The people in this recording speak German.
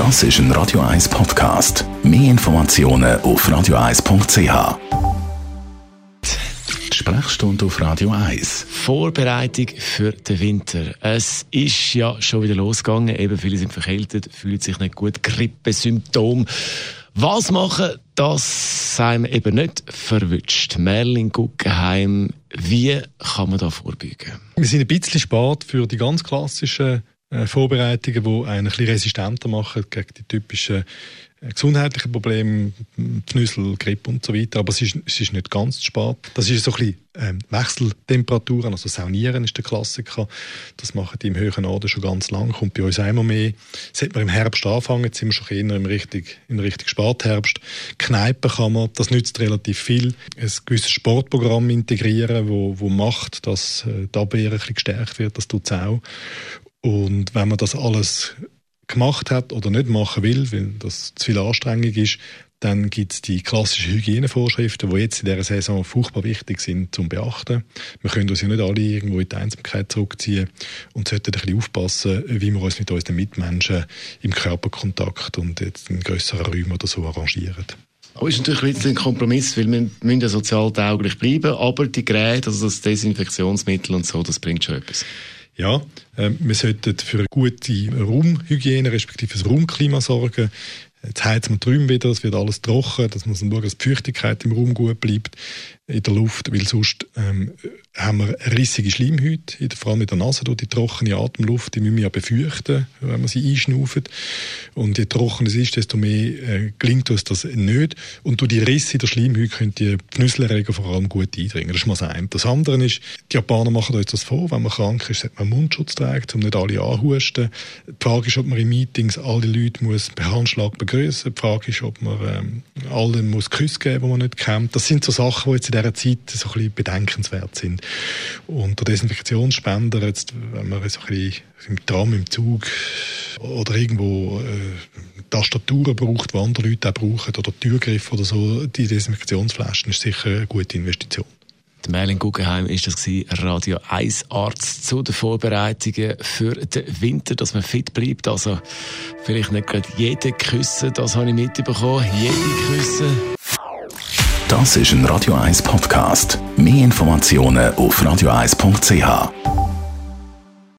Das ist ein Radio 1 Podcast. Mehr Informationen auf radio1.ch. Die Sprechstunde auf Radio 1. Vorbereitung für den Winter. Es ist ja schon wieder losgegangen. Eben viele sind verkältet, fühlen sich nicht gut, Grippesymptom. Was machen, dass einem eben nicht verwünscht? Merlin Guggenheim, wie kann man da vorbeugen? Wir sind ein bisschen spät für die ganz klassischen Vorbereitungen, die einen ein bisschen resistenter machen gegen die typischen äh, gesundheitlichen Probleme, Pfnüssel, Grippe und so weiter. Aber es ist, es ist nicht ganz zu spät. Das ist so ein bisschen ähm, Wechseltemperaturen, also Saunieren ist der Klassiker. Das machen die im höheren Orden schon ganz lang, kommt bei uns einmal mehr. Sollte man im Herbst anfangen, jetzt sind wir schon eher im richtig, in richtig Spätherbst. Kneipen kann man, das nützt relativ viel. Ein gewisses Sportprogramm integrieren, wo, wo macht, dass äh, die Abwehr ein bisschen gestärkt wird, das tut es auch. Und wenn man das alles gemacht hat oder nicht machen will, weil das zu viel Anstrengung ist, dann gibt es die klassischen Hygienevorschriften, die jetzt in dieser Saison furchtbar wichtig sind zum Beachten. Wir können uns ja nicht alle irgendwo in die Einsamkeit zurückziehen und sollten ein bisschen aufpassen, wie wir uns mit unseren Mitmenschen im Körperkontakt und jetzt in grösseren Räumen oder so arrangieren. Aber ist natürlich ein ein Kompromiss, weil wir müssen ja sozial tauglich bleiben, aber die Geräte, also das Desinfektionsmittel und so, das bringt schon etwas. Ja, äh, wir sollten für eine gute Raumhygiene respektive das Raumklima sorgen. Jetzt wir die Räume wieder, es wird alles trocken, dass man schauen, dass die Feuchtigkeit im Raum gut bleibt, in der Luft, weil sonst ähm, haben wir rissige Schleimhäute, vor allem in der Nase, durch die trockene Atemluft, die müssen wir ja befürchten, wenn man sie einschnaufen. Und je trockener es ist, desto mehr äh, gelingt uns das nicht. Und durch die Risse der Schleimhäute können die Pfnüsselerreger vor allem gut eindringen. Das ist mal das eine. Das andere ist, die Japaner machen uns das vor, wenn man krank ist, sollte man Mundschutz tragen, um nicht alle anhusten. Die Frage ist, ob man in Meetings alle Leute muss per Begrüßen. Die Frage ist, ob man ähm, allen muss Küsse geben, die man nicht kennt. Das sind so Sachen, die jetzt in dieser Zeit so ein bisschen bedenkenswert sind. Und der Desinfektionsspender, jetzt, wenn man so ein bisschen im Tram, im Zug oder irgendwo äh, Tastaturen braucht, die andere Leute auch brauchen, oder Türgriffe oder so, die Desinfektionsflaschen ist sicher eine gute Investition. Der Merlin Guggenheim ist das Radio 1 Arzt zu den Vorbereitungen für den Winter, dass man fit bleibt. Also vielleicht nicht gerade jeden küssen, das habe ich mitbekommen. Jede küssen. Das ist ein Radio 1 Podcast. Mehr Informationen auf radio1.ch.